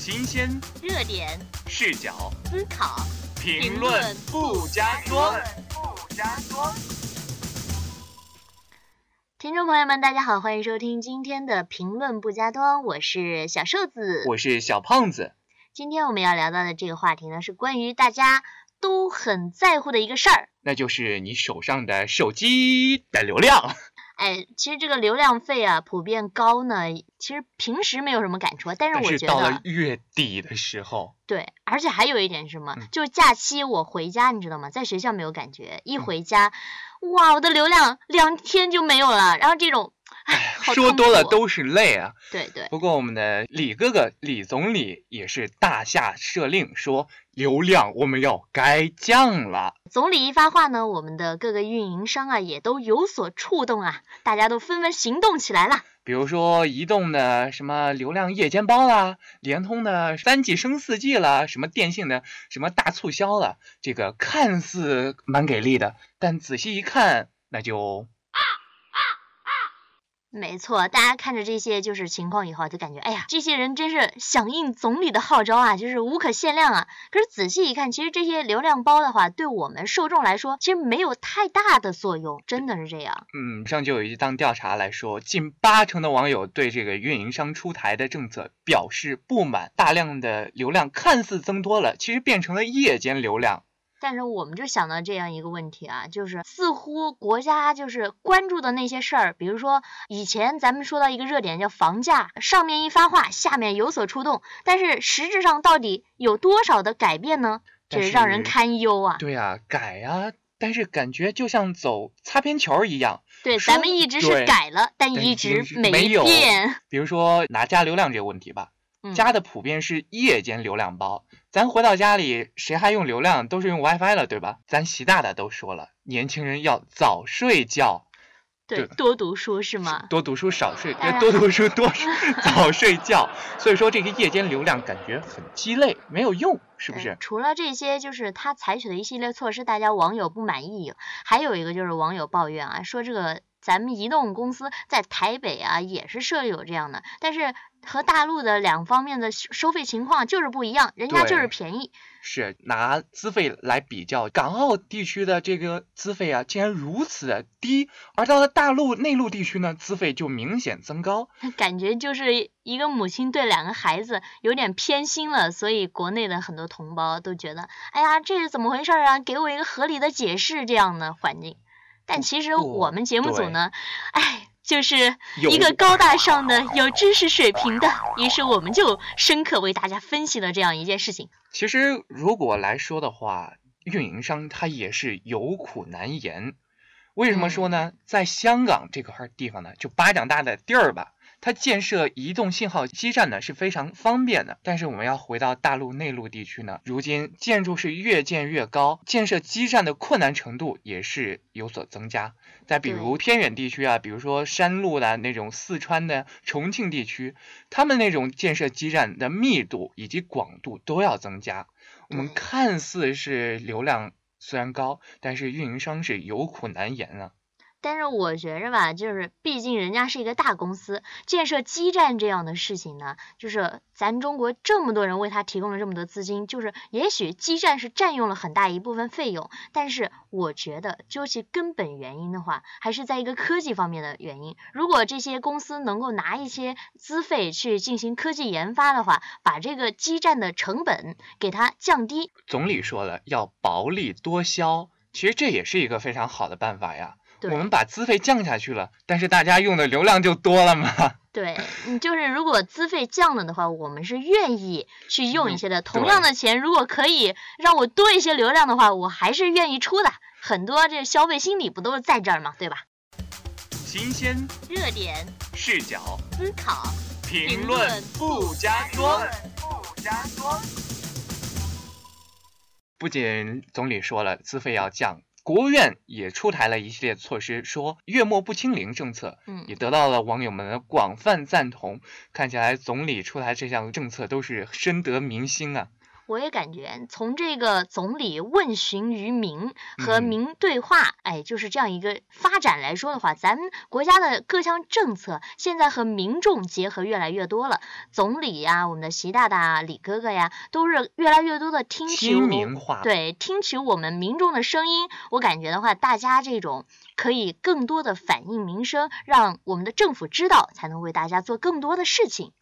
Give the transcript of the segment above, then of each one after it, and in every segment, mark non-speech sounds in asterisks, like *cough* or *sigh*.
新鲜、热点、视角、思考、评论不加多。不加多。听众朋友们，大家好，欢迎收听今天的评论不加多，我是小瘦子。我是小胖子。今天我们要聊到的这个话题呢，是关于大家都很在乎的一个事儿。那就是你手上的手机的流量。哎，其实这个流量费啊，普遍高呢。其实平时没有什么感触，但是我觉得到了月底的时候，对，而且还有一点是什么，嗯就是假期我回家，你知道吗？在学校没有感觉，一嗯回家，哇，我的流量两天就没有了。然后这种，哎，*laughs* 说多了都是泪啊。对对，不过我们的李哥哥李总理也是大下设令，说流量我们要该降了。总理一发话呢，我们的各个运营商啊也都有所触动啊，大家都纷纷行动起来了。比如说移动的什么流量夜间包啦，联通的三 G 升四 G 啦，什么电信的什么大促销了，这个看似蛮给力的，但仔细一看，那就没错，大家看着这些就是情况以后，就感觉哎呀，这些人真是响应总理的号召啊，就是无可限量啊。可是仔细一看，其实这些流量包的话，对我们受众来说，其实没有太大的作用，真的是这样。嗯，上就有一档调查来说，近八成的网友对这个运营商出台的政策表示不满，大量的流量看似增多了，其实变成了夜间流量。但是我们就想到这样一个问题啊，就是似乎国家就是关注的那些事儿，比如说以前咱们说到一个热点叫房价，上面一发话，下面有所触动，但是实质上到底有多少的改变呢？这是让人堪忧啊。对啊，改呀、但是感觉就像走擦边球一样。对，咱们一直是改了，但一直没有变。比如说拿加流量这个问题吧，嗯加的普遍是夜间流量包。咱回到家里，谁还用流量？都是用 WiFi 了，对吧？咱习大大都说了，年轻人要早睡觉，对，多读书是吗？多读书少睡，多读书多 *laughs* 早睡觉。所以说这个夜间流量感觉很鸡肋，没有用，是不是？除了这些，就是他采取的一系列措施，大家网友不满意，还有一个就是网友抱怨啊，说这个咱们移动公司在台北啊也是设有这样的，但是和大陆的两方面的收收费情况就是不一样，人家就是便宜。是拿资费来比较，港澳地区的这个资费啊，竟然如此的低，而到了大陆内陆地区呢，资费就明显增高。*laughs* 感觉就是一个母亲对两个孩子有点偏心了，所以国内的很多同胞都觉得，哎呀，这是怎么回事儿啊？给我一个合理的解释，这样的环境。但其实我们节目组呢，哎，就是一个高大上的、有知识水平的，于是我们就深刻为大家分析了这样一件事情。其实如果来说的话，运营商他也是有苦难言。为什么说呢？在香港这块地方呢，就巴掌大的地儿吧，它建设移动信号基站呢是非常方便的。但是我们要回到大陆内陆地区呢，如今建筑是越建越高，建设基站的困难程度也是有所增加。再比如偏远地区啊，比如说山路的那种四川的重庆地区，他们那种建设基站的密度以及广度都要增加。我们看似是流量虽然高，但是运营商是有苦难言啊。但是我觉着吧，就是毕竟人家是一个大公司，建设基站这样的事情呢，就是咱中国这么多人为他提供了这么多资金，就是也许基站是占用了很大一部分费用，但是我觉得究其根本原因的话，还是在一个科技方面的原因。如果这些公司能够拿一些资费去进行科技研发的话，把这个基站的成本给它降低，总理说了要薄利多销，其实这也是一个非常好的办法呀。对我们把资费降下去了，但是大家用的流量就多了嘛。*laughs* 对，你，就是如果资费降了的话，我们是愿意去用一些的。同样的钱，如果可以让我多一些流量的话，我还是愿意出的。很多这消费心理不都是在这儿嘛，对吧？新鲜热点、视角，思考、评论不加装。不加装。不仅总理说了资费要降，国务院也出台了一系列措施，说月末不清零政策，嗯也得到了网友们的广泛赞同。看起来总理出台这项政策都是深得民心啊。我也感觉从这个总理问询于民和嗯民对话，哎，就是这样一个发展来说的话，咱们国家的各项政策现在和民众结合越来越多了。总理呀，我们的习大大啊、李哥哥呀，都是越来越多的听取民化，对，听取我们民众的声音，我感觉的话，大家这种可以更多的反映民生，让我们的政府知道，才能为大家做更多的事情。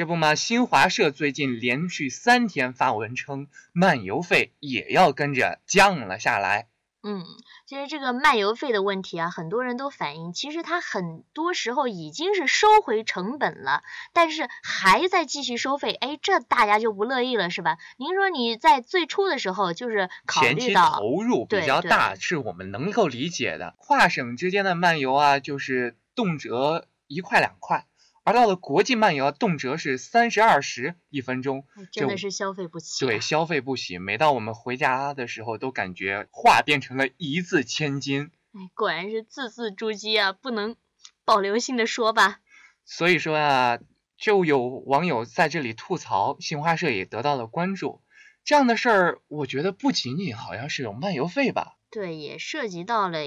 这不嘛，新华社最近连续三天发文称，漫游费也要跟着降了下来。嗯，其实这个漫游费的问题啊，很多人都反映，其实它很多时候已经是收回成本了，但是还在继续收费，哎，这大家就不乐意了，是吧？您说你在最初的时候就是考前期虑到，投入比较大，是我们能够理解的。跨省之间的漫游啊，就是动辄一块两块，而到了国际漫游啊，动辄是三十二十一分钟，哎真的是消费不起、啊。对，消费不起。每到我们回家的时候，都感觉话变成了一字千金。哎，果然是字字珠玑啊，不能保留性的说吧。所以说啊，就有网友在这里吐槽，新华社也得到了关注。这样的事儿，我觉得不仅仅好像是有漫游费吧，对，也涉及到了。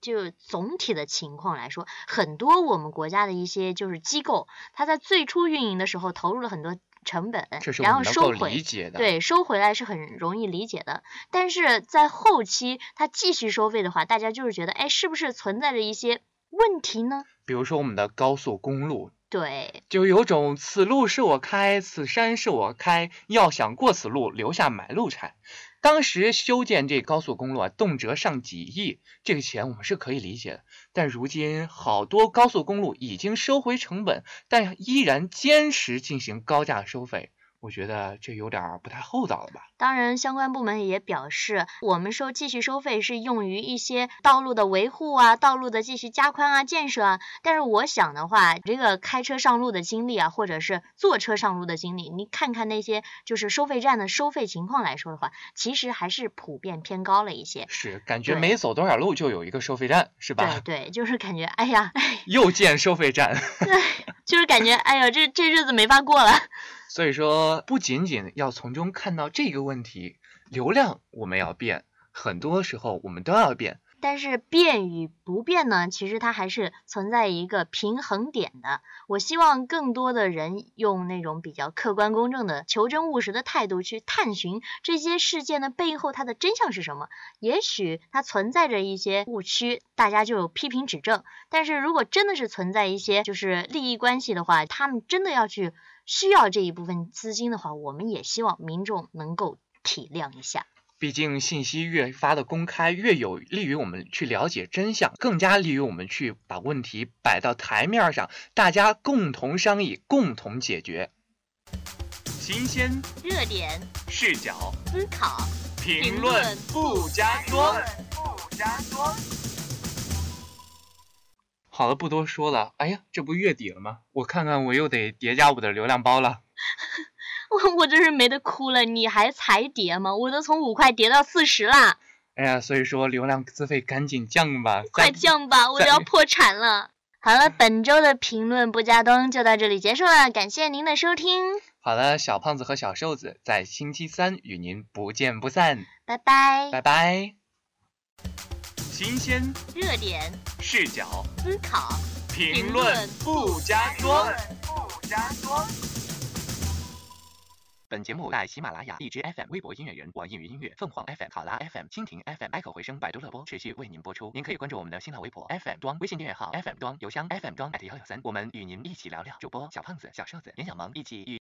就总体的情况来说，很多我们国家的一些就是机构，它在最初运营的时候投入了很多成本然后收回，对，收回来是很容易理解的。但是在后期它继续收费的话，大家就是觉得，哎，是不是存在着一些问题呢？比如说我们的高速公路，对，就有种此路是我开，此山是我开，要想过此路，留下买路财。当时修建这高速公路啊，动辄上几亿，这个钱我们是可以理解的。但如今好多高速公路已经收回成本，但依然坚持进行高价收费，我觉得这有点儿不太厚道了吧？当然，相关部门也表示，我们收继续收费是用于一些道路的维护啊、道路的继续加宽啊、建设啊。但是我想的话，这个开车上路的经历啊，或者是坐车上路的经历，你看看那些就是收费站的收费情况来说的话，其实还是普遍偏高了一些。是，感觉对没走多少路就有一个收费站，是吧？对对，就是感觉，哎呀，又建收费站。*laughs* 就是感觉，哎呀，这这日子没法过了。所以说，不仅仅要从中看到这个问题，流量我们要变，很多时候我们都要变。但是变与不变呢，其实它还是存在一个平衡点的。我希望更多的人用那种比较客观公正的、求真务实的态度去探寻这些事件的背后它的真相是什么。也许它存在着一些误区，大家就有批评指正。但是如果真的是存在一些就是利益关系的话，他们真的要去需要这一部分资金的话，我们也希望民众能够体谅一下。毕竟信息越发的公开，越有利于我们去了解真相，更加利于我们去把问题摆到台面上，大家共同商议，共同解决。新鲜热点视角，思考，评论不加评论不加装。好了，不多说了。哎呀，这不月底了吗？我看看，我又得叠加我的流量包了。*laughs* 我我真是没得哭了，你还才叠吗？我都从五块叠到四十啦，哎呀，所以说流量资费赶紧降吧，快降吧，我都要破产了。好了，本周的评论不加灯就到这里结束了，感谢您的收听，好了，小胖子和小瘦子在星期三与您不见不散，拜拜。拜拜。新鲜热点视角，思考，评论不加装不加装。本节目在喜马拉雅、荔枝 FM、微博音乐人、网易云音乐、凤凰 FM、考拉 FM、蜻蜓 FM、爱口回声、百度乐播持续为您播出。您可以关注我们的新浪微博 FM 装、微信订阅号 FM 装、邮箱 FM 装 at 幺六三，我们与您一起聊聊。主播小胖子、小瘦子、严小萌一起与。